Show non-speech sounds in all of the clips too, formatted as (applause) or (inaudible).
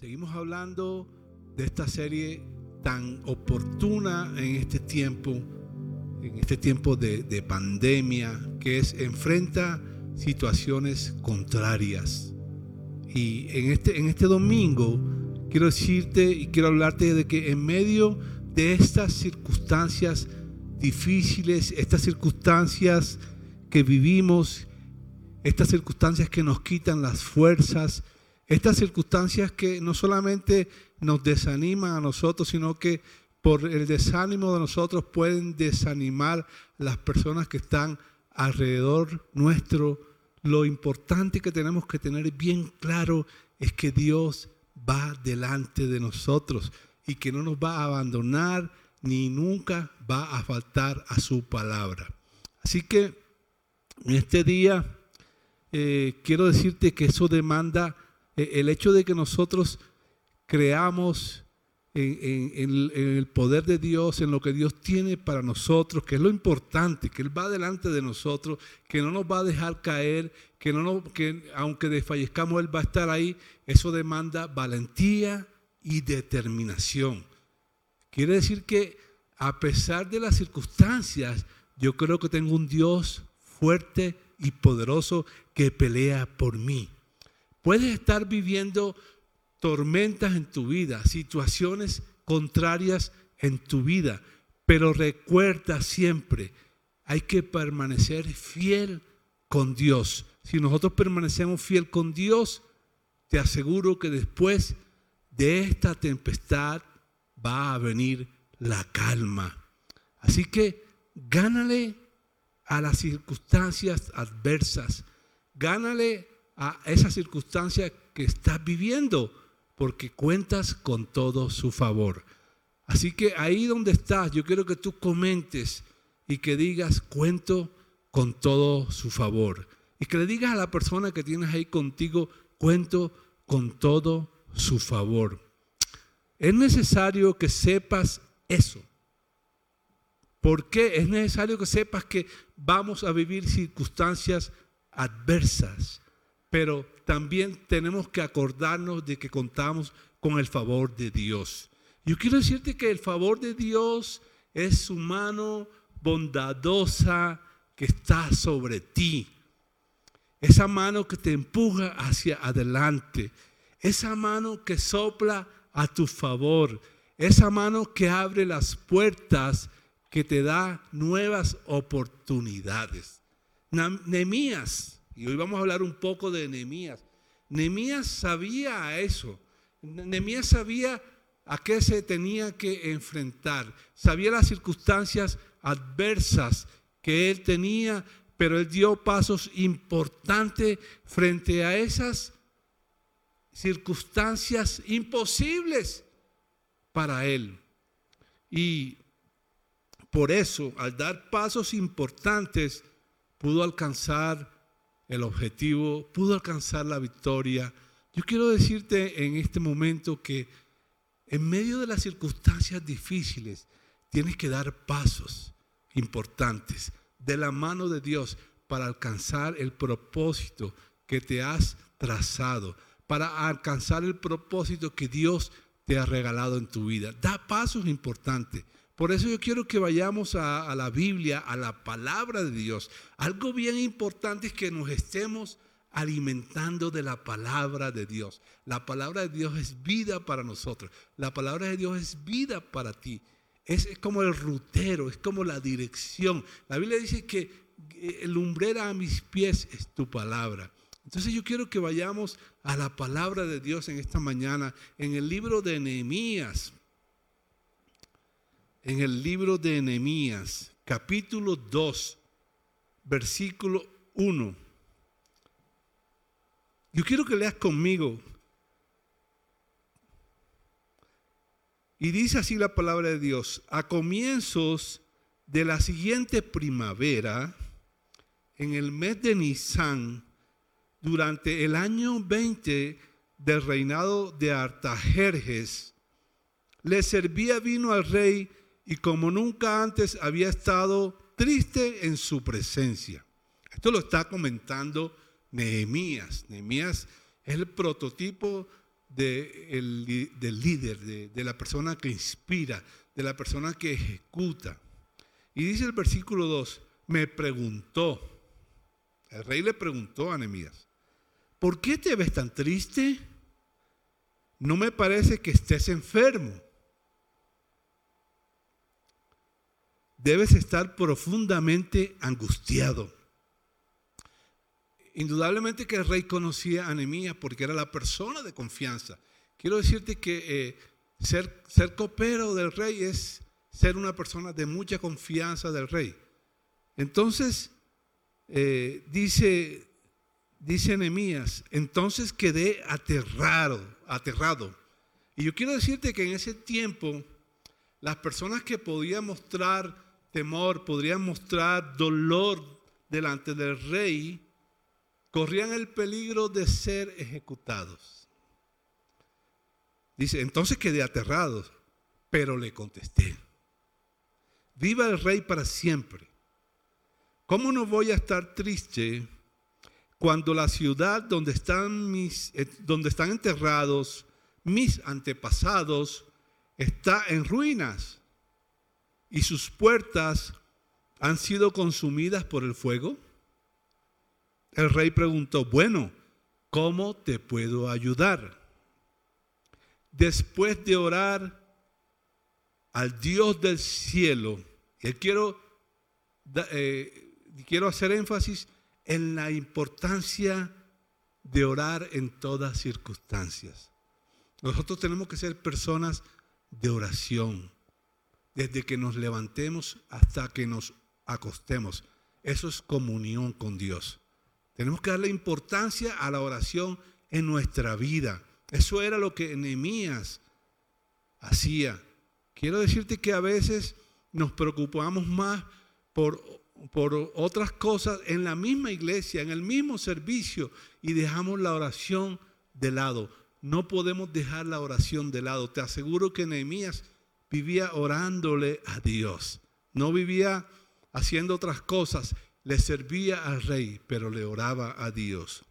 Seguimos hablando de esta serie tan oportuna en este tiempo, en este tiempo de, de pandemia, que es enfrenta situaciones contrarias. Y en este, en este domingo quiero decirte y quiero hablarte de que en medio de estas circunstancias difíciles, estas circunstancias que vivimos, estas circunstancias que nos quitan las fuerzas, estas circunstancias que no solamente nos desaniman a nosotros, sino que por el desánimo de nosotros pueden desanimar las personas que están alrededor nuestro. Lo importante que tenemos que tener bien claro es que Dios va delante de nosotros y que no nos va a abandonar ni nunca va a faltar a su palabra. Así que en este día eh, quiero decirte que eso demanda el hecho de que nosotros creamos en, el poder de Dios, en lo que Dios tiene para nosotros, que es lo importante, que Él va delante de nosotros, que no nos va a dejar caer, que, no que aunque desfallezcamos, Él va a estar ahí, eso demanda valentía y determinación. Quiere decir que a pesar de las circunstancias, yo creo que tengo un Dios fuerte y poderoso que pelea por mí. Puedes estar viviendo tormentas en tu vida, situaciones contrarias en tu vida, pero recuerda siempre, hay que permanecer fiel con Dios. Si nosotros permanecemos fiel con Dios, te aseguro que después de esta tempestad va a venir la calma. Así que gánale a las circunstancias adversas, gánale a esa circunstancia que estás viviendo, porque cuentas con todo su favor. Así que ahí donde estás, yo quiero que tú comentes y que digas, cuento con todo su favor. Y que le digas a la persona que tienes ahí contigo, cuento con todo su favor. Es necesario que sepas eso. ¿Por qué? Es necesario que sepas que vamos a vivir circunstancias adversas, pero también tenemos que acordarnos de que contamos con el favor de Dios. Yo quiero decirte que el favor de Dios es su mano bondadosa que está sobre ti. Esa mano que te empuja hacia adelante. Esa mano que sopla a tu favor. Esa mano que abre las puertas que te da nuevas oportunidades. Nemías y hoy vamos a hablar un poco de Nehemías. Nehemías sabía eso. Nehemías sabía a qué se tenía que enfrentar. Sabía las circunstancias adversas que él tenía, pero él dio pasos importantes frente a esas circunstancias imposibles para él. Y por eso, al dar pasos importantes, pudo alcanzar el objetivo, pudo alcanzar la victoria. Yo quiero decirte en este momento que en medio de las circunstancias difíciles tienes que dar pasos importantes de la mano de Dios para alcanzar el propósito que te has trazado, para alcanzar el propósito que Dios te ha regalado en tu vida. Da pasos importantes. Por eso yo quiero que vayamos a, la Biblia, a la palabra de Dios. Algo bien importante es que nos estemos alimentando de la palabra de Dios. La palabra de Dios es vida para nosotros. La palabra de Dios es vida para ti. Es, como el rutero, es como la dirección. La Biblia dice que el lumbrera a mis pies es tu palabra. Entonces yo quiero que vayamos a la palabra de Dios en esta mañana, en el libro de Nehemías en el libro de Nehemías, capítulo 2, versículo 1. Yo quiero que leas conmigo. Y dice así la palabra de Dios, a comienzos de la siguiente primavera, en el mes de Nisan, durante el año 20 del reinado de Artajerjes, le servía vino al rey y como nunca antes había estado triste en su presencia. Esto lo está comentando Nehemías. Nehemías es el prototipo del líder, de, la persona que inspira, de la persona que ejecuta. Y dice el versículo 2, me preguntó, el rey le preguntó a Nehemías, ¿por qué te ves tan triste? No me parece que estés enfermo. Debes estar profundamente angustiado. Indudablemente que el rey conocía a Nehemías porque era la persona de confianza. Quiero decirte que eh, ser, copero del rey es ser una persona de mucha confianza del rey. Entonces, eh, dice, dice Nehemías, entonces quedé aterrado, aterrado. Y yo quiero decirte que en ese tiempo, las personas que podían mostrar temor, podrían mostrar dolor delante del rey, corrían el peligro de ser ejecutados. Dice, entonces quedé aterrado, pero le contesté, viva el rey para siempre. ¿Cómo no voy a estar triste cuando la ciudad donde están, mis, eh, donde están enterrados mis antepasados está en ruinas y sus puertas han sido consumidas por el fuego? El rey preguntó, bueno, ¿cómo te puedo ayudar? Después de orar al Dios del cielo, y quiero, eh, quiero hacer énfasis en la importancia de orar en todas circunstancias. Nosotros tenemos que ser personas de oración, desde que nos levantemos hasta que nos acostemos. Eso es comunión con Dios. Tenemos que darle importancia a la oración en nuestra vida. Eso era lo que Nehemías hacía. Quiero decirte que a veces nos preocupamos más por, por otras cosas en la misma iglesia, en el mismo servicio, y dejamos la oración de lado. No podemos dejar la oración de lado. Te aseguro que Nehemías vivía orándole a Dios. No vivía haciendo otras cosas le servía al rey, pero le oraba a Dios.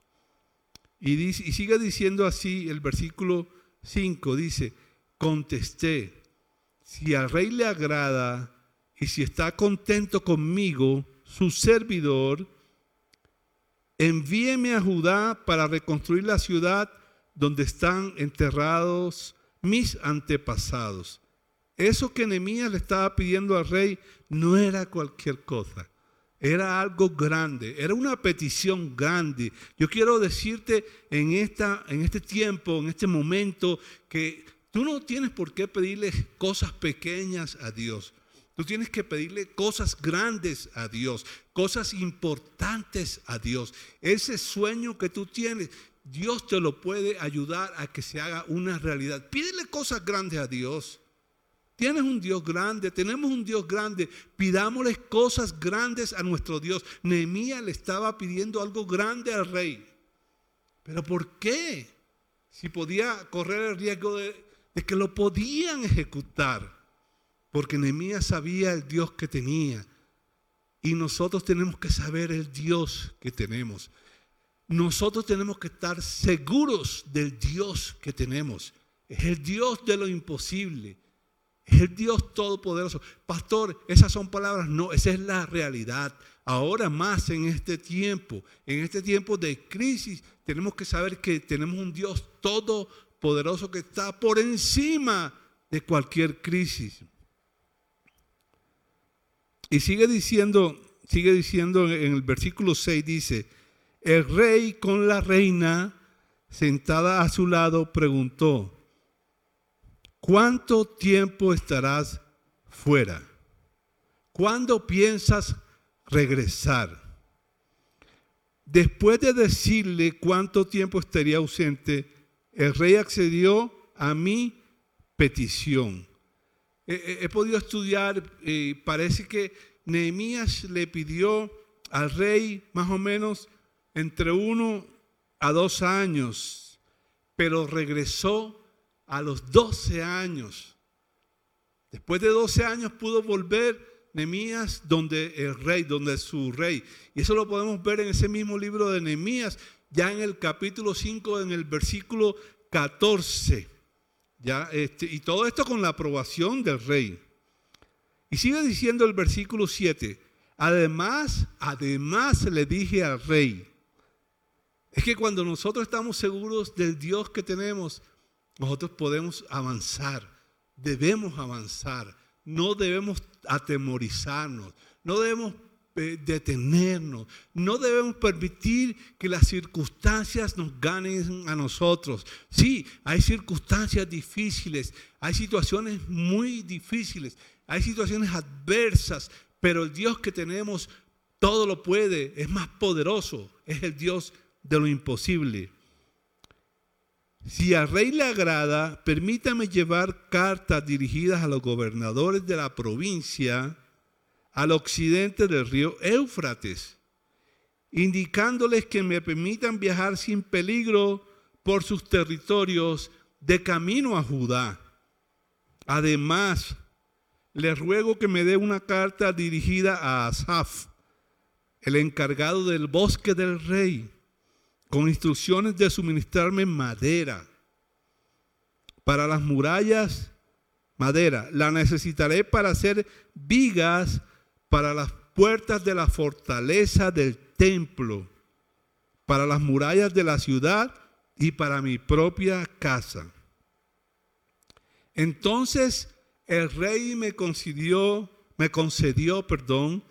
Y, sigue diciendo así el versículo 5, dice, contesté, si al rey le agrada y si está contento conmigo, su servidor, envíeme a Judá para reconstruir la ciudad donde están enterrados mis antepasados. Eso que Nehemías le estaba pidiendo al rey no era cualquier cosa. Era algo grande, era una petición grande. Yo quiero decirte en, esta, en este tiempo, en este momento, que tú no tienes por qué pedirle cosas pequeñas a Dios. Tú tienes que pedirle cosas grandes a Dios, cosas importantes a Dios. Ese sueño que tú tienes, Dios te lo puede ayudar a que se haga una realidad. Pídele cosas grandes a Dios. Tienes un Dios grande, tenemos un Dios grande. Pidámosle cosas grandes a nuestro Dios. Nehemías le estaba pidiendo algo grande al rey. Pero ¿por qué? Si podía correr el riesgo de, que lo podían ejecutar. Porque Nehemías sabía el Dios que tenía. Y nosotros tenemos que saber el Dios que tenemos. Nosotros tenemos que estar seguros del Dios que tenemos. Es el Dios de lo imposible el Dios Todopoderoso. Pastor, esas son palabras, no, esa es la realidad. Ahora más en este tiempo, en este tiempo de crisis, tenemos que saber que tenemos un Dios todopoderoso que está por encima de cualquier crisis. Y sigue diciendo, sigue diciendo en el versículo 6 dice, el rey con la reina sentada a su lado preguntó, ¿Cuánto tiempo estarás fuera? ¿Cuándo piensas regresar? Después de decirle cuánto tiempo estaría ausente, el rey accedió a mi petición. He, podido estudiar, y parece que Nehemías le pidió al rey más o menos entre uno a dos años, pero regresó a los 12 años. Después de 12 años pudo volver Nehemías donde el rey, donde su rey. Y eso lo podemos ver en ese mismo libro de Nehemías, ya en el capítulo 5, en el versículo 14. Ya, este, y todo esto con la aprobación del rey. Y sigue diciendo el versículo 7. Además, además le dije al rey, es que cuando nosotros estamos seguros del Dios que tenemos, nosotros podemos avanzar, debemos avanzar, no debemos atemorizarnos, no debemos eh, detenernos, no debemos permitir que las circunstancias nos ganen a nosotros. Sí, hay circunstancias difíciles, hay situaciones muy difíciles, hay situaciones adversas, pero el Dios que tenemos todo lo puede, es más poderoso, es el Dios de lo imposible. Si al rey le agrada, permítame llevar cartas dirigidas a los gobernadores de la provincia al occidente del río Éufrates, indicándoles que me permitan viajar sin peligro por sus territorios de camino a Judá. Además, les ruego que me dé una carta dirigida a Asaf, el encargado del bosque del rey con instrucciones de suministrarme madera para las murallas, madera. La necesitaré para hacer vigas para las puertas de la fortaleza del templo, para las murallas de la ciudad y para mi propia casa. Entonces el rey me concedió, me concedió, perdón,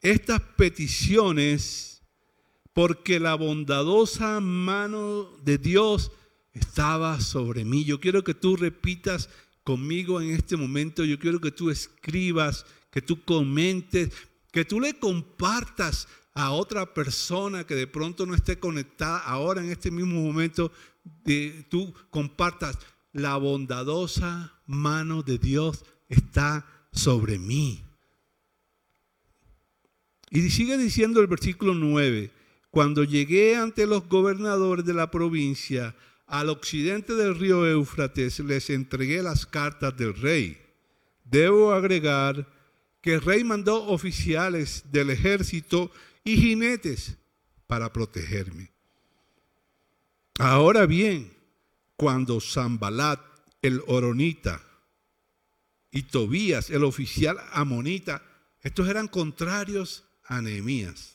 estas peticiones porque la bondadosa mano de Dios estaba sobre mí. Yo quiero que tú repitas conmigo en este momento, yo quiero que tú escribas, que tú comentes, que tú le compartas a otra persona que de pronto no esté conectada ahora en este mismo momento, de, tú compartas, la bondadosa mano de Dios está sobre mí. Y sigue diciendo el versículo 9, cuando llegué ante los gobernadores de la provincia, al occidente del río Éufrates, les entregué las cartas del rey. Debo agregar que el rey mandó oficiales del ejército y jinetes para protegerme. Ahora bien, cuando Zambalat, el oronita, y Tobías, el oficial amonita, estos eran contrarios a Nehemías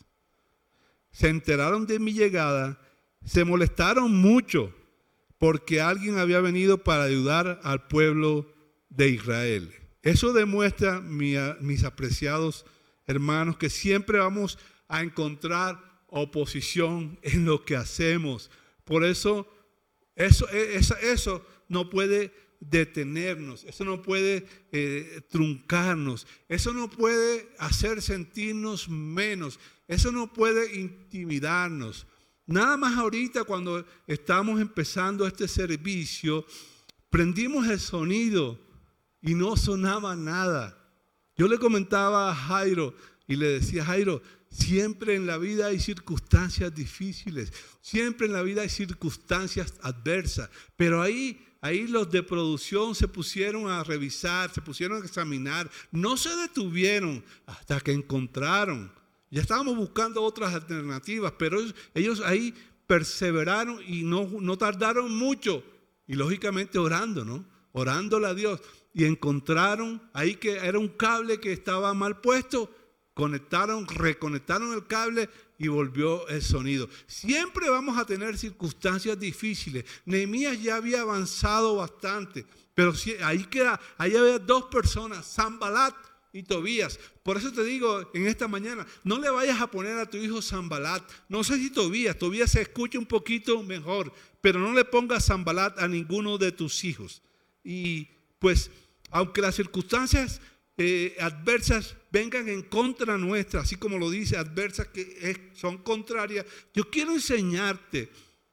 se enteraron de mi llegada, se molestaron mucho porque alguien había venido para ayudar al pueblo de Israel. Eso demuestra, mis apreciados hermanos, que siempre vamos a encontrar oposición (laughs) en lo que hacemos. Por eso, eso, eso, no puede detenernos, eso no puede eh, truncarnos, eso no puede hacer sentirnos menos. Eso no puede intimidarnos. Nada más ahorita cuando estamos empezando este servicio, prendimos el sonido y no sonaba nada. Yo le comentaba a Jairo y le decía, Jairo, siempre en la vida hay circunstancias difíciles, siempre en la vida hay circunstancias adversas, pero ahí ahí los de producción se pusieron a revisar, se pusieron a examinar, no se detuvieron hasta que encontraron ya estábamos buscando otras alternativas, pero ellos, ahí perseveraron y no, no tardaron mucho. Y lógicamente orando, ¿no? Orándole a Dios. Y encontraron ahí que era un cable que estaba mal puesto. Conectaron, reconectaron el cable y volvió el sonido. Siempre vamos a tener circunstancias difíciles. Nehemías ya había avanzado bastante, pero ahí queda, ahí había dos personas, Zambalat y Tobías. Por eso te digo en esta mañana, no le vayas a poner a tu hijo Zambalat. No sé si Tobías, Tobías se escucha un poquito mejor, pero no le pongas Zambalat a ninguno de tus hijos. Y pues, aunque las circunstancias eh, adversas vengan en contra nuestra, así como lo dice, adversas que son contrarias, yo quiero enseñarte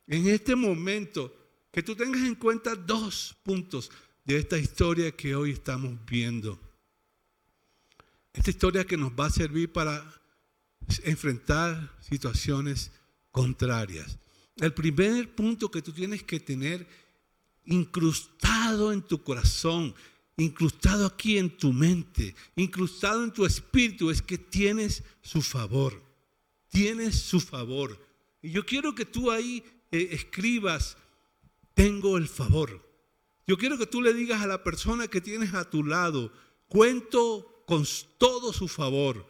en este momento que tú tengas en cuenta dos puntos de esta historia que hoy estamos viendo. Esta historia que nos va a servir para enfrentar situaciones contrarias. El primer punto que tú tienes que tener incrustado en tu corazón, incrustado aquí en tu mente, incrustado en tu espíritu, es que tienes su favor. Tienes su favor. Y yo quiero que tú ahí eh, escribas tengo el favor. Yo quiero que tú le digas a la persona que tienes a tu lado, cuento con todo su favor.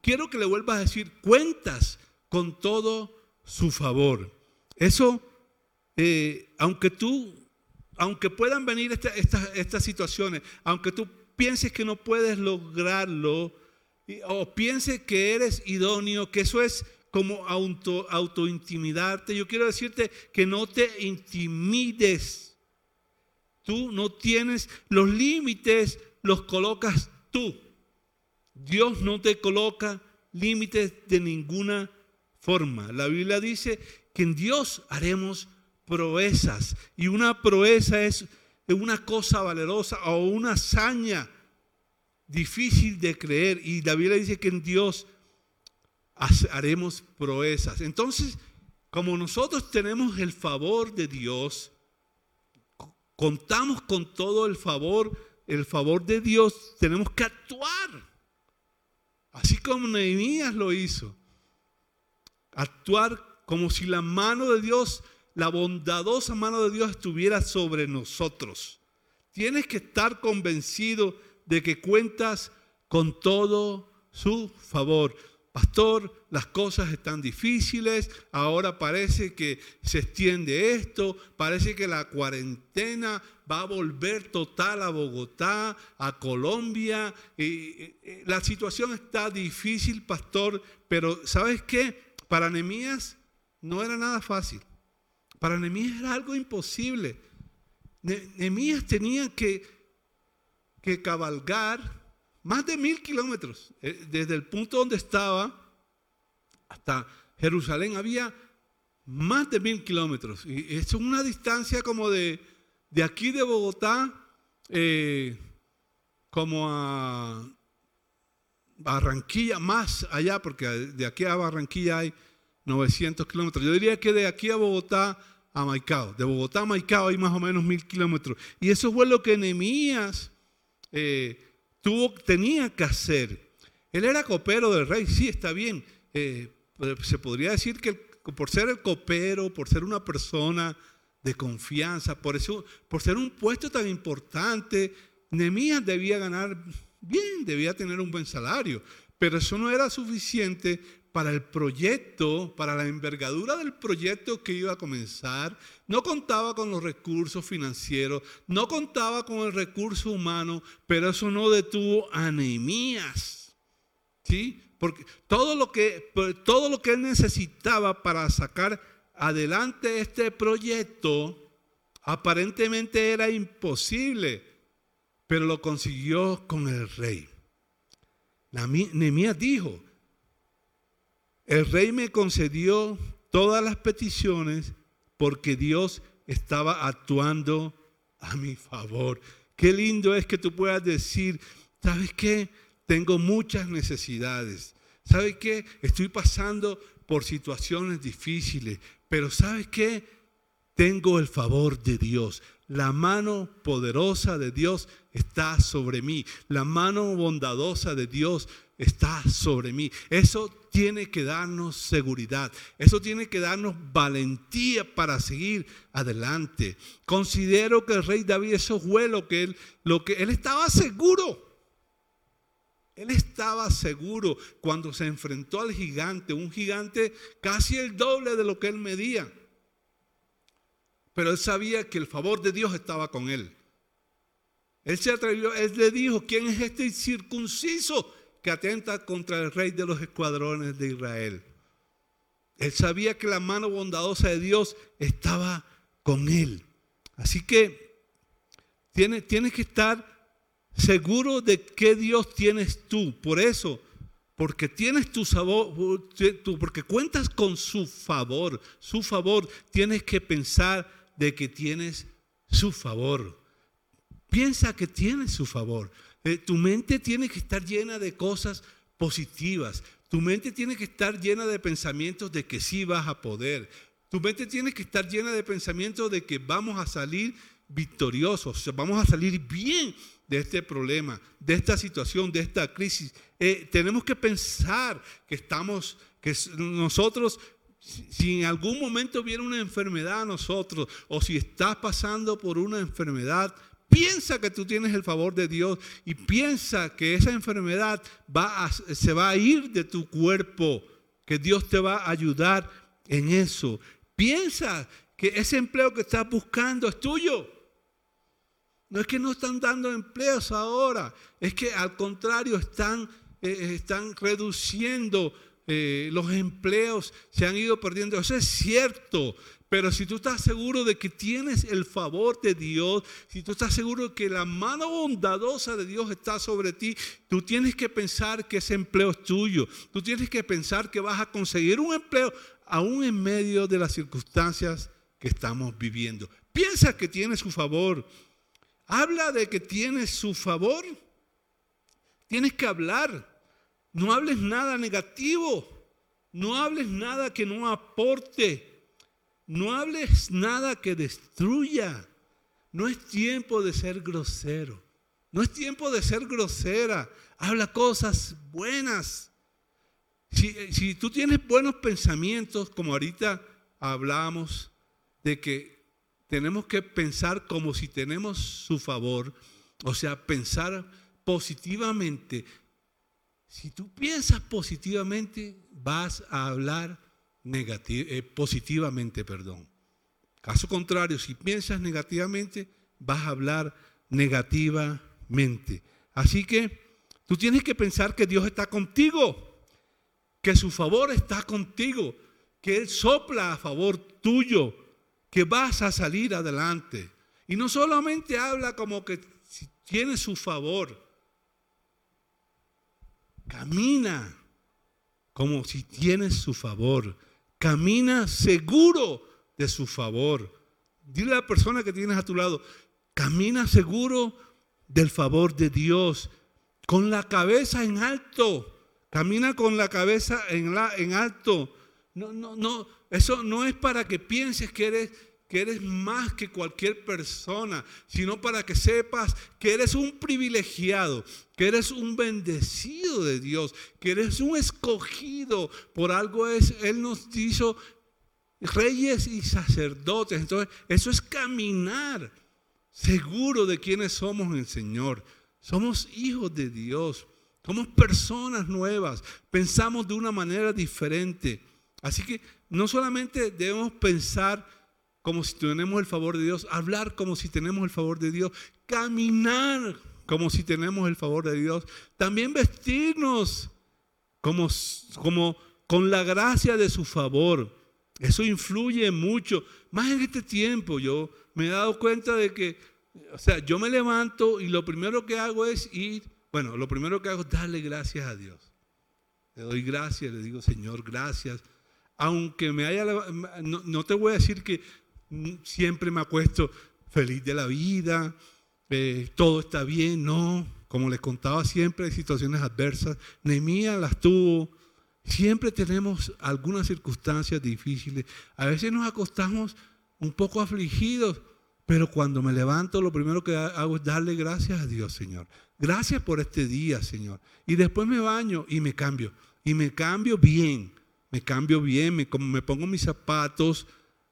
Quiero que le vuelvas a decir, cuentas con todo su favor. Eso, eh, aunque tú, aunque puedan venir estas situaciones, aunque tú pienses que no puedes lograrlo, o pienses que eres idóneo, que eso es como auto, autointimidarte, yo quiero decirte que no te intimides. Tú no tienes los límites, los colocas tú. Dios no te coloca límites de ninguna forma. La Biblia dice que en Dios haremos proezas y una proeza es una cosa valerosa o una hazaña difícil de creer y la Biblia dice que en Dios haremos proezas. Entonces, como nosotros tenemos el favor de Dios, contamos con todo el favor, el favor de Dios, tenemos que actuar. Así como Nehemías lo hizo. Actuar como si la mano de Dios, la bondadosa mano de Dios estuviera sobre nosotros. Tienes que estar convencido de que cuentas con todo su favor. Pastor, las cosas están difíciles, ahora parece que se extiende esto, parece que la cuarentena va a volver total a Bogotá, a Colombia. Y, la situación está difícil, pastor, pero ¿sabes qué? Para Nehemías no era nada fácil. Para Nehemías era algo imposible. Nehemías tenía que, que cabalgar más de mil kilómetros. Eh, desde el punto donde estaba hasta Jerusalén había más de mil kilómetros. Y es una distancia como de, de aquí de Bogotá, eh, como a Barranquilla, más allá, porque de aquí a Barranquilla hay 900 kilómetros. Yo diría que de aquí a Bogotá a Maicao, de Bogotá a Maicao hay más o menos mil kilómetros. Y eso fue lo que Nehemías eh, tuvo, tenía que hacer. Él era copero del rey, sí, está bien. Eh, se podría decir que por ser el copero, por ser una persona de confianza, por, eso, por ser un puesto tan importante, Nemías debía ganar bien, debía tener un buen salario. Pero eso no era suficiente para el proyecto, para la envergadura del proyecto que iba a comenzar, no contaba con los recursos financieros, no contaba con el recurso humano, pero eso no detuvo a Nehemías. ¿Sí? Porque todo lo que todo lo que él necesitaba para sacar adelante este proyecto aparentemente era imposible, pero lo consiguió con el rey. Nehemías dijo, el rey me concedió todas las peticiones porque Dios estaba actuando a mi favor. Qué lindo es que tú puedas decir, ¿sabes qué? Tengo muchas necesidades. ¿Sabes qué? Estoy pasando por situaciones difíciles, pero ¿sabes qué? Tengo el favor de Dios. La mano poderosa de Dios está sobre mí. La mano bondadosa de Dios está sobre mí. Eso tiene que darnos seguridad. Eso tiene que darnos valentía para seguir adelante. Considero que el rey David eso fue lo que él lo que él estaba seguro. Él estaba seguro cuando se enfrentó al gigante, un gigante casi el doble de lo que él medía. Pero él sabía que el favor de Dios estaba con él. Él se atrevió, él le dijo, ¿quién es este circunciso que atenta contra el rey de los escuadrones de Israel? Él sabía que la mano bondadosa de Dios estaba con él. Así que tienes, tienes que estar seguro de que Dios tienes tú. Por eso, porque tienes tu sabor, porque cuentas con su favor, su favor, tienes que pensar de que tienes su favor. Piensa que tienes su favor. Eh, tu mente tiene que estar llena de cosas positivas. Tu mente tiene que estar llena de pensamientos de que sí vas a poder. Tu mente tiene que estar llena de pensamientos de que vamos a salir victoriosos, vamos a salir bien de este problema, de esta situación, de esta crisis. Eh, tenemos que pensar que estamos, que nosotros si en algún momento viene una enfermedad a nosotros o si estás pasando por una enfermedad, piensa que tú tienes el favor de Dios y piensa que esa enfermedad va se va a ir de tu cuerpo, que Dios te va a ayudar en eso. Piensa que ese empleo que estás buscando es tuyo. No es que no están dando empleos ahora, es que al contrario están, eh, están reduciendo eh, los empleos, se han ido perdiendo. Eso es cierto, pero si tú estás seguro de que tienes el favor de Dios, si tú estás seguro de que la mano bondadosa de Dios está sobre ti, tú tienes que pensar que ese empleo es tuyo. Tú tienes que pensar que vas a conseguir un empleo aún en medio de las circunstancias que estamos viviendo. Piensa que tienes su favor. Habla de que tienes su favor. Tienes que hablar. No hables nada negativo. No hables nada que no aporte. No hables nada que destruya. No es tiempo de ser grosero. No es tiempo de ser grosera. Habla cosas buenas. Si, si tú tienes buenos pensamientos, como ahorita hablamos, de que tenemos que pensar como si tenemos su favor, o sea, pensar positivamente. Si tú piensas positivamente, vas a hablar eh, positivamente, perdón. Caso contrario, si piensas negativamente, vas a hablar negativamente. Así que tú tienes que pensar que Dios está contigo, que su favor está contigo, que Él sopla a favor tuyo, que vas a salir adelante. Y no solamente habla como que tiene su favor, camina como si tienes su favor, camina seguro de su favor. Dile a la persona que tienes a tu lado, camina seguro del favor de Dios, con la cabeza en alto, camina con la cabeza en, la, en alto. No, no, no, eso no es para que pienses que eres, que eres más que cualquier persona, sino para que sepas que eres un privilegiado, que eres un bendecido de Dios, que eres un escogido. Por algo es, Él nos hizo reyes y sacerdotes. Entonces, eso es caminar seguro de quiénes somos en el Señor. Somos hijos de Dios. Somos personas nuevas. Pensamos de una manera diferente. Así que no solamente debemos pensar como si tenemos el favor de Dios, hablar como si tenemos el favor de Dios, caminar como si tenemos el favor de Dios, también vestirnos como, como con la gracia de su favor. Eso influye mucho, más en este tiempo. Yo me he dado cuenta de que, o sea, yo me levanto y lo primero que hago es ir, bueno, lo primero que hago es darle gracias a Dios. Le doy gracias, le digo, Señor, gracias aunque me haya, no, te voy a decir que siempre me acuesto feliz de la vida, eh, todo está bien, no, como les contaba siempre hay situaciones adversas, Nehemías las tuvo, siempre tenemos algunas circunstancias difíciles, a veces nos acostamos un poco afligidos, pero cuando me levanto lo primero que hago es darle gracias a Dios, Señor. Gracias por este día, Señor. Y después me baño y me cambio. Y me cambio bien me cambio bien, me, como me pongo mis zapatos.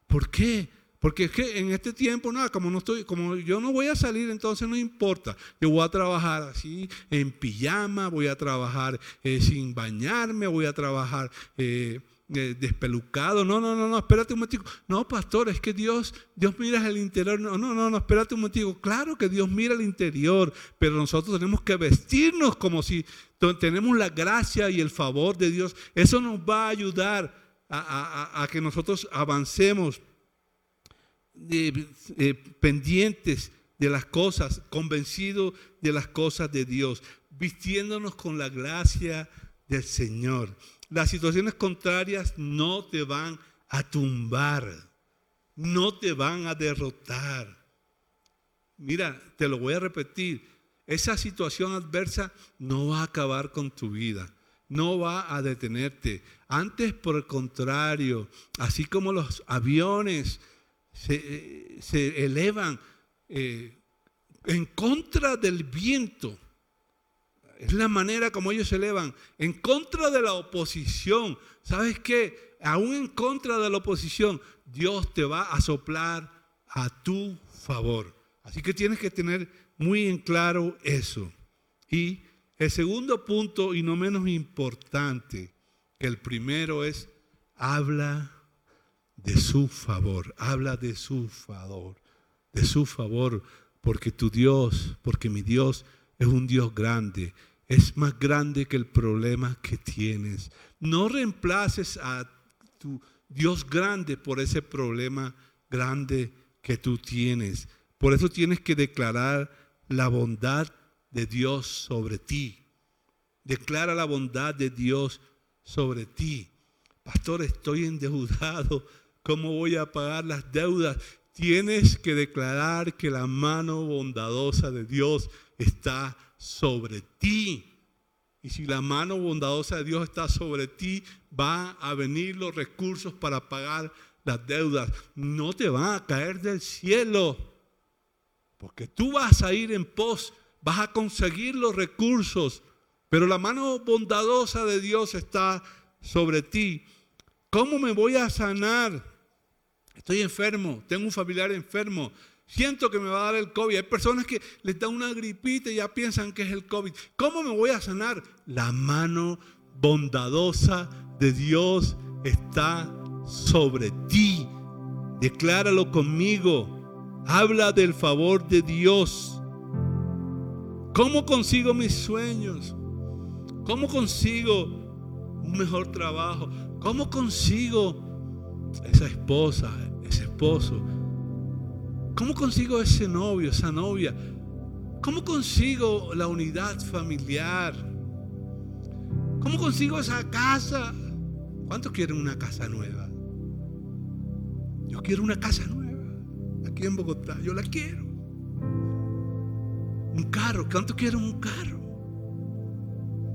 ¿Por qué? Porque es que en este tiempo, nada, como no estoy, como yo no voy a salir, entonces no importa. Yo voy a trabajar así, en pijama, voy a trabajar eh, sin bañarme, voy a trabajar eh, eh, despelucado. No, no, no, no, espérate un momentico. No, pastor, es que Dios, Dios mira el interior. No, no, no, no, espérate un momentico. Claro que Dios mira el interior, pero nosotros tenemos que vestirnos como si tenemos la gracia y el favor de Dios, eso nos va a ayudar a, que nosotros avancemos pendientes de las cosas, convencidos de las cosas de Dios, vistiéndonos con la gracia del Señor. Las situaciones contrarias no te van a tumbar, no te van a derrotar. Mira, te lo voy a repetir, esa situación adversa no va a acabar con tu vida, no va a detenerte. Antes, por el contrario, así como los aviones se, elevan eh, en contra del viento, es la manera como ellos se elevan, en contra de la oposición. ¿Sabes qué? aún en contra de la oposición, Dios te va a soplar a tu favor. Así que tienes que tener muy en claro eso. Y el segundo punto, y no menos importante que el primero, es habla de su favor, habla de su favor, de su favor, porque tu Dios, porque mi Dios es un Dios grande, es más grande que el problema que tienes. No reemplaces a tu Dios grande por ese problema grande que tú tienes. Por eso tienes que declarar la bondad de Dios sobre ti. Declara la bondad de Dios sobre ti. Pastor, estoy endeudado. ¿Cómo voy a pagar las deudas? Tienes que declarar que la mano bondadosa de Dios está sobre ti. Y si la mano bondadosa de Dios está sobre ti, va a venir los recursos para pagar las deudas. No te van a caer del cielo. Porque tú vas a ir en pos, vas a conseguir los recursos. Pero la mano bondadosa de Dios está sobre ti. ¿Cómo me voy a sanar? Estoy enfermo, tengo un familiar enfermo. Siento que me va a dar el COVID. Hay personas que les da una gripita y ya piensan que es el COVID. ¿Cómo me voy a sanar? La mano bondadosa de Dios está sobre ti. Decláralo conmigo. Habla del favor de Dios. ¿Cómo consigo mis sueños? ¿Cómo consigo un mejor trabajo? ¿Cómo consigo esa esposa, ese esposo? ¿Cómo consigo ese novio, esa novia? ¿Cómo consigo la unidad familiar? ¿Cómo consigo esa casa? ¿Cuántos quieren una casa nueva? Yo quiero una casa nueva. Aquí en Bogotá. Yo la quiero. Un carro. ¿Cuántos quieren un carro?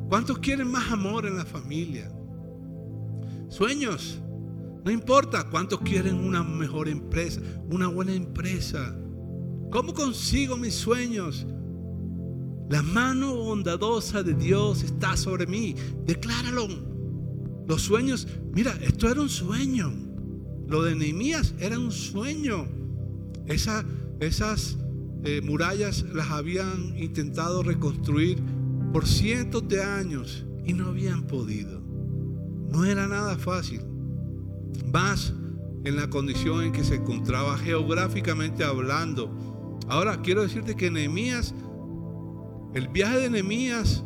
¿Cuántos quieren más amor en la familia? Sueños. No importa cuántos quieren una mejor empresa, una buena empresa. ¿Cómo consigo mis sueños? La mano bondadosa de Dios está sobre mí. Decláralo. Los sueños, mira, esto era un sueño. Lo de Nehemías era un sueño. esas eh, murallas las habían intentado reconstruir por cientos de años y no habían podido. No era nada fácil más en la condición en que se encontraba geográficamente hablando. Ahora quiero decirte que Nehemías, el viaje de Nehemías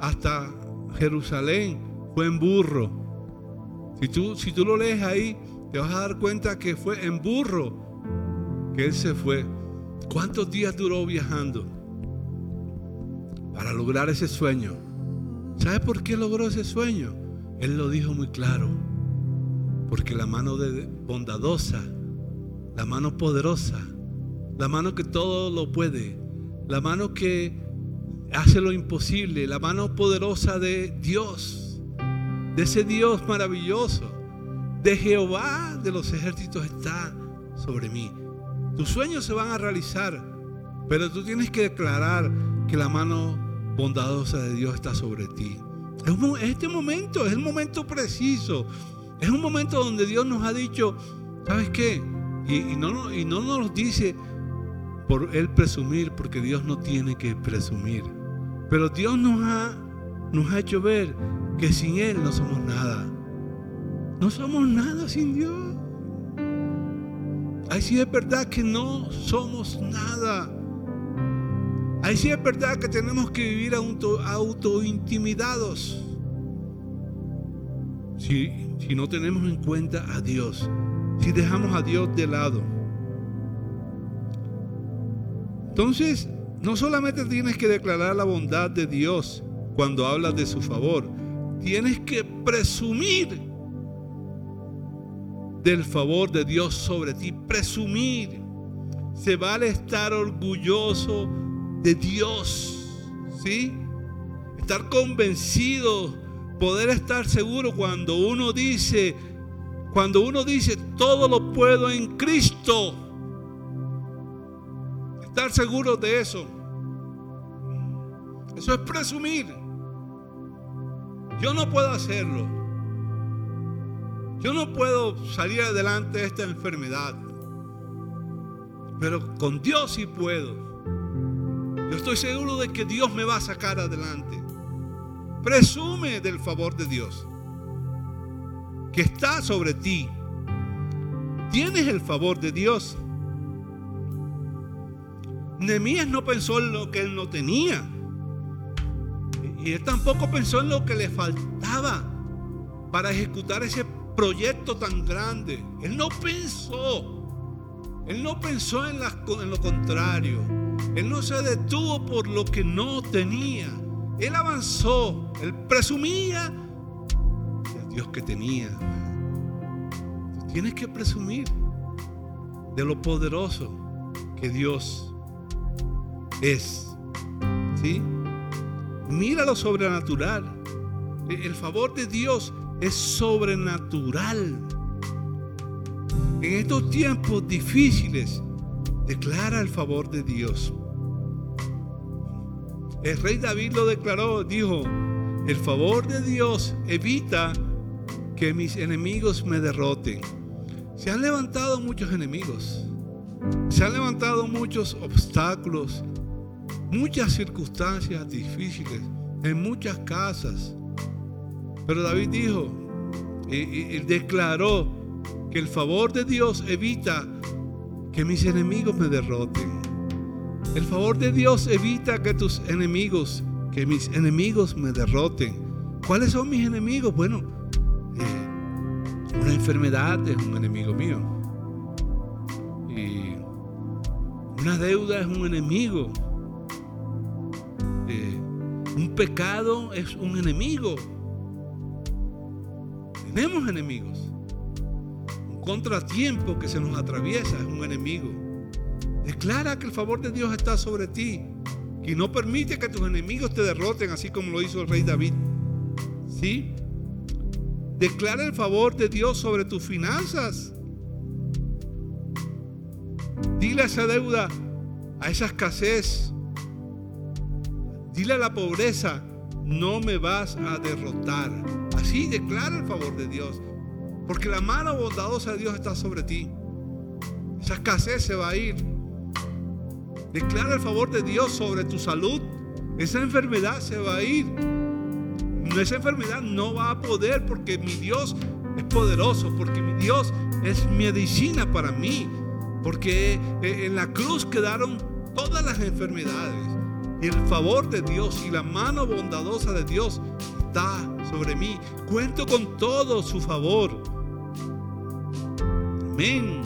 hasta Jerusalén fue en burro. Si tú, si tú lo lees ahí, te vas a dar cuenta que fue en burro que él se fue. ¿Cuántos días duró viajando para lograr ese sueño? ¿Sabe por qué logró ese sueño? Él lo dijo muy claro. Porque la mano de bondadosa, la mano poderosa, la mano que todo lo puede, la mano que hace lo imposible, la mano poderosa de Dios, de ese Dios maravilloso, de Jehová de los ejércitos está sobre mí. Tus sueños se van a realizar, pero tú tienes que declarar que la mano bondadosa de Dios está sobre ti. Este momento es el momento preciso es un momento donde Dios nos ha dicho, ¿sabes qué? Y, no, nos dice por Él presumir, porque Dios no tiene que presumir. Pero Dios nos ha, hecho ver que sin Él no somos nada. No somos nada sin Dios. Ahí sí es verdad que no somos nada. Ahí sí es verdad que tenemos que vivir auto, auto intimidados. Si, si no tenemos en cuenta a Dios, si dejamos a Dios de lado. Entonces, no solamente tienes que declarar la bondad de Dios cuando hablas de su favor, tienes que presumir del favor de Dios sobre ti. Presumir. Se vale estar orgulloso de Dios. ¿Sí? Estar convencido poder estar seguro cuando uno dice, cuando uno dice, todo lo puedo en Cristo. Estar seguro de eso. Eso es presumir. Yo no puedo hacerlo. Yo no puedo salir adelante de esta enfermedad. Pero con Dios sí puedo. Yo estoy seguro de que Dios me va a sacar adelante. Presume del favor de Dios. Que está sobre ti. Tienes el favor de Dios. Nehemías no pensó en lo que él no tenía. Y él tampoco pensó en lo que le faltaba para ejecutar ese proyecto tan grande. Él no pensó. Él no pensó en, en lo contrario. Él no se detuvo por lo que no tenía. Él avanzó. Él presumía del Dios que tenía. tienes que presumir de lo poderoso que Dios es. ¿Sí? Mira lo sobrenatural. El favor de Dios es sobrenatural. En estos tiempos difíciles, declara el favor de Dios. El rey David lo declaró, dijo, el favor de Dios evita que mis enemigos me derroten. Se han levantado muchos enemigos, se han levantado muchos obstáculos, muchas circunstancias difíciles en muchas casas. Pero David dijo y, declaró que el favor de Dios evita que mis enemigos me derroten. El favor de Dios evita que tus enemigos, que mis enemigos me derroten. ¿Cuáles son mis enemigos? Bueno, eh, una enfermedad es un enemigo mío. Una deuda es un enemigo. Un pecado es un enemigo. Tenemos enemigos. Contratiempo que se nos atraviesa es un enemigo. Declara que el favor de Dios está sobre ti y no permite que tus enemigos te derroten así como lo hizo el rey David. ¿Sí? Declara el favor de Dios sobre tus finanzas. Dile a esa deuda, a esa escasez, Dile a la pobreza, no me vas a derrotar. Así declara el favor de Dios. Porque la mano bondadosa de Dios está sobre ti. Esa escasez se va a ir. Declara el favor de Dios sobre tu salud. Esa enfermedad se va a ir. Esa enfermedad no va a poder porque mi Dios es poderoso, porque mi Dios es medicina para mí, porque en la cruz quedaron todas las enfermedades el favor de Dios y la mano bondadosa de Dios está sobre mí. Cuento con todo su favor. Amén.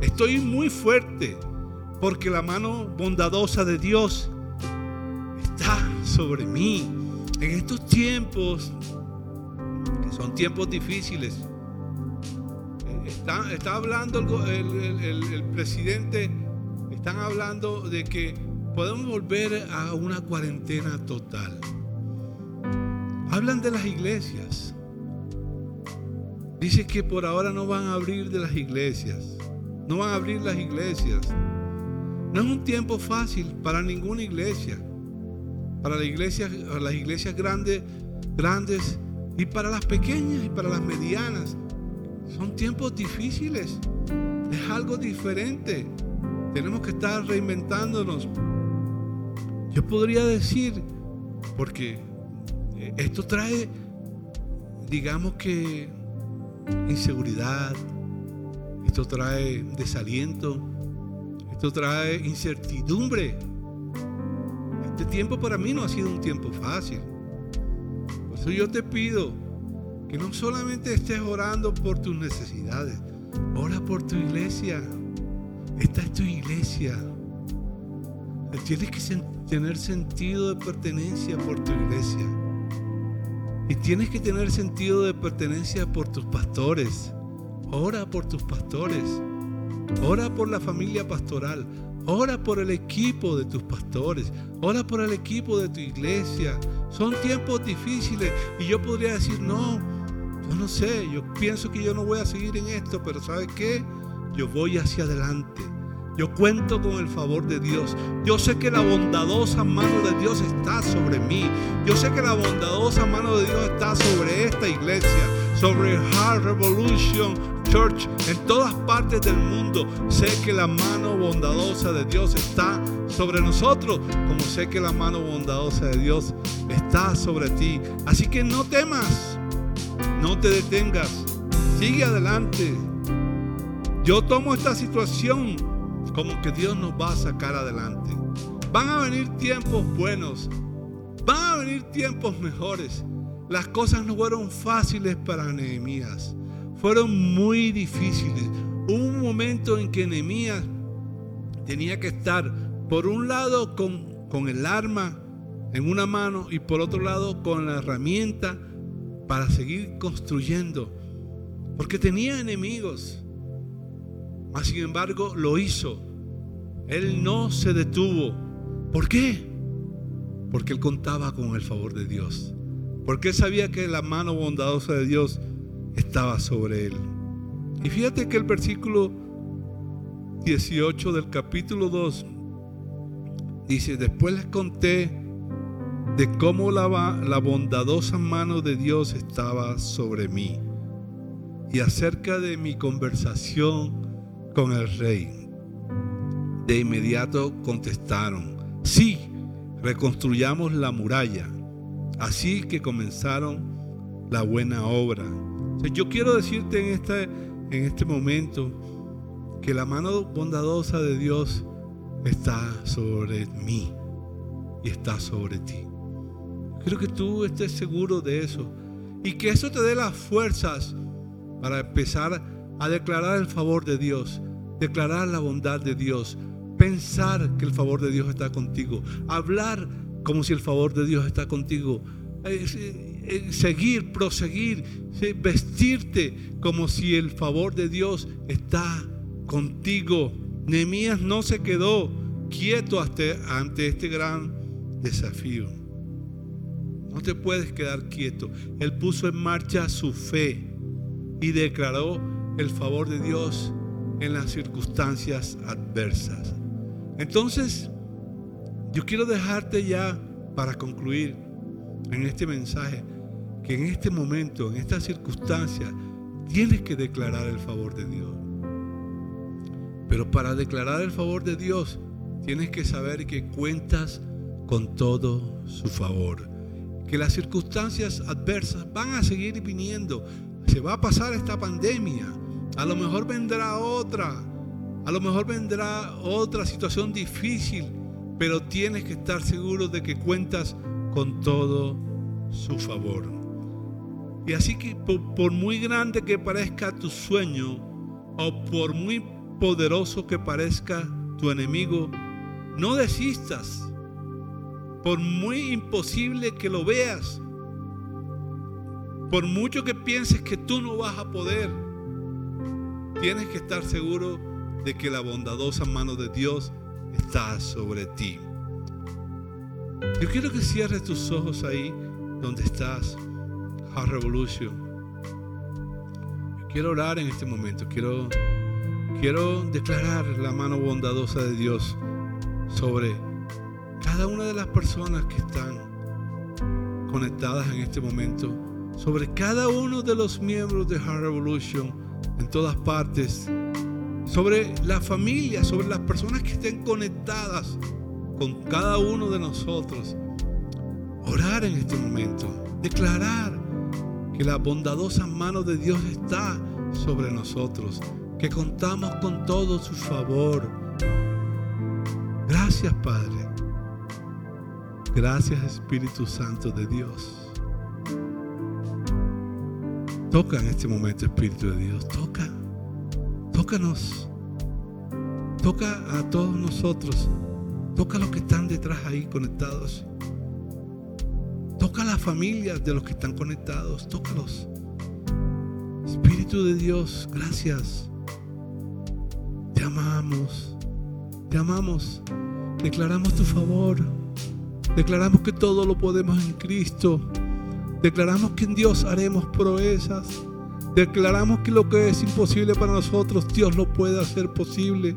Estoy muy fuerte porque la mano bondadosa de Dios está sobre mí. En estos tiempos, que son tiempos difíciles, está, hablando el presidente, están hablando de que podemos volver a una cuarentena total. Hablan de las iglesias. Dice que por ahora no van a abrir de las iglesias. No van a abrir las iglesias. No es un tiempo fácil para ninguna iglesia. Para la iglesia, las iglesias grandes, grandes y para las pequeñas y para las medianas. Son tiempos difíciles. Es algo diferente. Tenemos que estar reinventándonos yo podría decir, porque esto trae, digamos que, inseguridad, esto trae desaliento, esto trae incertidumbre. Este tiempo para mí no ha sido un tiempo fácil. Por eso yo te pido que no solamente estés orando por tus necesidades, ora por tu iglesia. Esta es tu iglesia. Tienes que tener sentido de pertenencia por tu iglesia. Y tienes que tener sentido de pertenencia por tus pastores. Ora por tus pastores. Ora por la familia pastoral. Ora por el equipo de tus pastores. Ora por el equipo de tu iglesia. Son tiempos difíciles y yo podría decir, no, yo no sé, yo pienso que yo no voy a seguir en esto, pero ¿sabes qué? Yo voy hacia adelante. Yo cuento con el favor de Dios. Yo sé que la bondadosa mano de Dios está sobre mí. Yo sé que la bondadosa mano de Dios está sobre esta iglesia, sobre Heart Revolution Church en todas partes del mundo. Sé que la mano bondadosa de Dios está sobre nosotros, como sé que la mano bondadosa de Dios está sobre ti. Así que no temas, no te detengas, sigue adelante. Yo tomo esta situación como que Dios nos va a sacar adelante. Van a venir tiempos buenos, van a venir tiempos mejores. Las cosas no fueron fáciles para Nehemías, fueron muy difíciles. Hubo un momento en que Nehemías tenía que estar, por un lado, con, con el arma en una mano y por otro lado, con la herramienta para seguir construyendo, porque tenía enemigos. Mas, sin embargo, lo hizo. Él no se detuvo. ¿Por qué? Porque él contaba con el favor de Dios porque él sabía que la mano bondadosa de Dios estaba sobre él. Y fíjate que el versículo 18 del capítulo 2 dice, después les conté de cómo la, la bondadosa mano de Dios estaba sobre mí y acerca de mi conversación con el rey. De inmediato contestaron, sí, reconstruyamos la muralla Así que comenzaron la buena obra. yo quiero decirte en este, en este momento que la mano bondadosa de Dios está sobre mí y está sobre ti. Quiero que tú estés seguro de eso y que eso te dé las fuerzas para empezar a declarar el favor de Dios, declarar la bondad de Dios, pensar que el favor de Dios está contigo, hablar como si el favor de Dios está contigo. Eh, eh, seguir, proseguir, vestirte como si el favor de Dios está contigo. Nehemías no se quedó quieto ante este gran desafío. No te puedes quedar quieto. Él puso en marcha su fe y declaró el favor de Dios en las circunstancias adversas. Entonces, yo quiero dejarte ya para concluir en este mensaje que en este momento, en esta circunstancia, tienes que declarar el favor de Dios. Pero para declarar el favor de Dios, tienes que saber que cuentas con todo su favor. Que las circunstancias adversas van a seguir viniendo. Se va a pasar esta pandemia. A lo mejor vendrá otra. A lo mejor vendrá otra situación difícil pero tienes que estar seguro de que cuentas con todo su favor. Y así que por, muy grande que parezca tu sueño o por muy poderoso que parezca tu enemigo, no desistas. Por muy imposible que lo veas, por mucho que pienses que tú no vas a poder, tienes que estar seguro de que la bondadosa mano de Dios está sobre ti. Yo quiero que cierres tus ojos ahí donde estás, a Revolution. quiero orar en este momento, quiero, quiero declarar la mano bondadosa de Dios sobre cada una de las personas que están conectadas en este momento, sobre cada uno de los miembros de Heart Revolution en todas partes sobre la familia, sobre las personas que estén conectadas con cada uno de nosotros. Orar en este momento, declarar que la bondadosa mano de Dios está sobre nosotros, que contamos con todo su favor. Gracias Padre. Gracias Espíritu Santo de Dios. Toca en este momento Espíritu de Dios, toca. Tócanos. Toca a todos nosotros. Toca a los que están detrás ahí conectados. Toca a las familias de los que están conectados. Tócalos. Espíritu de Dios, gracias. Te amamos. Te amamos. Declaramos tu favor. Declaramos que todo lo podemos en Cristo. Declaramos que en Dios haremos proezas. Declaramos que lo que es imposible para nosotros, Dios lo puede hacer posible.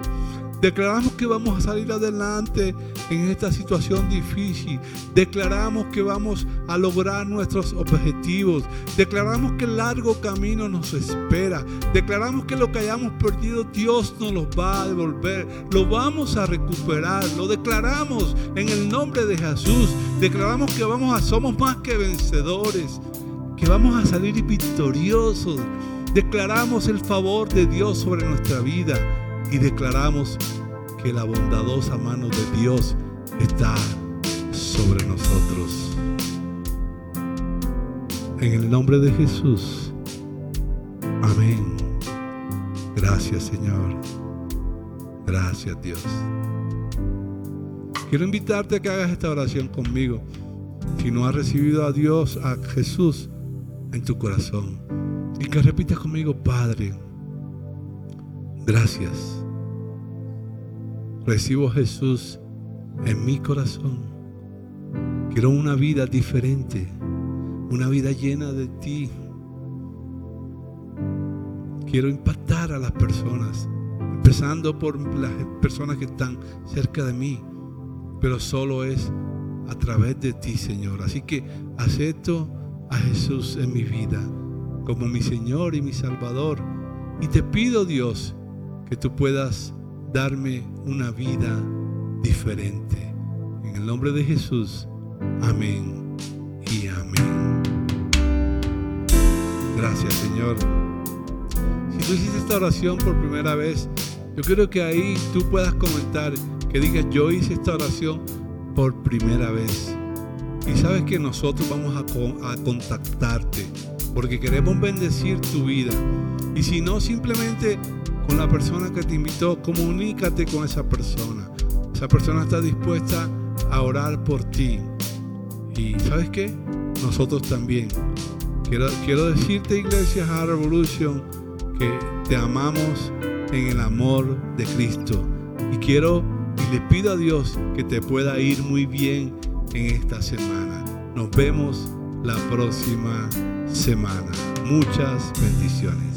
Declaramos que vamos a salir adelante en esta situación difícil. Declaramos que vamos a lograr nuestros objetivos. Declaramos que el largo camino nos espera. Declaramos que lo que hayamos perdido Dios nos lo va a devolver. Lo vamos a recuperar. Lo declaramos en el nombre de Jesús. Declaramos que vamos a somos más que vencedores. Que vamos a salir victoriosos. Declaramos el favor de Dios sobre nuestra vida y declaramos que la bondadosa mano de Dios está sobre nosotros. En el nombre de Jesús. Amén. Gracias Señor. Gracias Dios. Quiero invitarte a que hagas esta oración conmigo. Si no has recibido a Dios, a Jesús en tu corazón. Y que repitas conmigo, Padre, gracias Recibo a Jesús en mi corazón. Quiero una vida diferente, una vida llena de ti. Quiero impactar a las personas, empezando por las personas que están cerca de mí, pero solo es a través de ti, Señor. Así que acepto a Jesús en mi vida como mi Señor y mi Salvador. Y te pido, Dios, que tú puedas darme una vida diferente. En el nombre de Jesús, amén y amén. Gracias Señor. Si tú hiciste esta oración por primera vez, yo quiero que ahí tú puedas comentar, que digas, yo hice esta oración por primera vez. Y sabes que nosotros vamos a, contactarte porque queremos bendecir tu vida. Y si no, simplemente con la persona que te invitó, comunícate con esa persona. Esa persona está dispuesta a orar por ti. Y ¿sabes qué? Nosotros también. Quiero, quiero decirte, Iglesia Hard Revolution, que te amamos en el amor de Cristo. Y quiero y le pido a Dios que te pueda ir muy bien en esta semana. Nos vemos la próxima semana. Muchas bendiciones.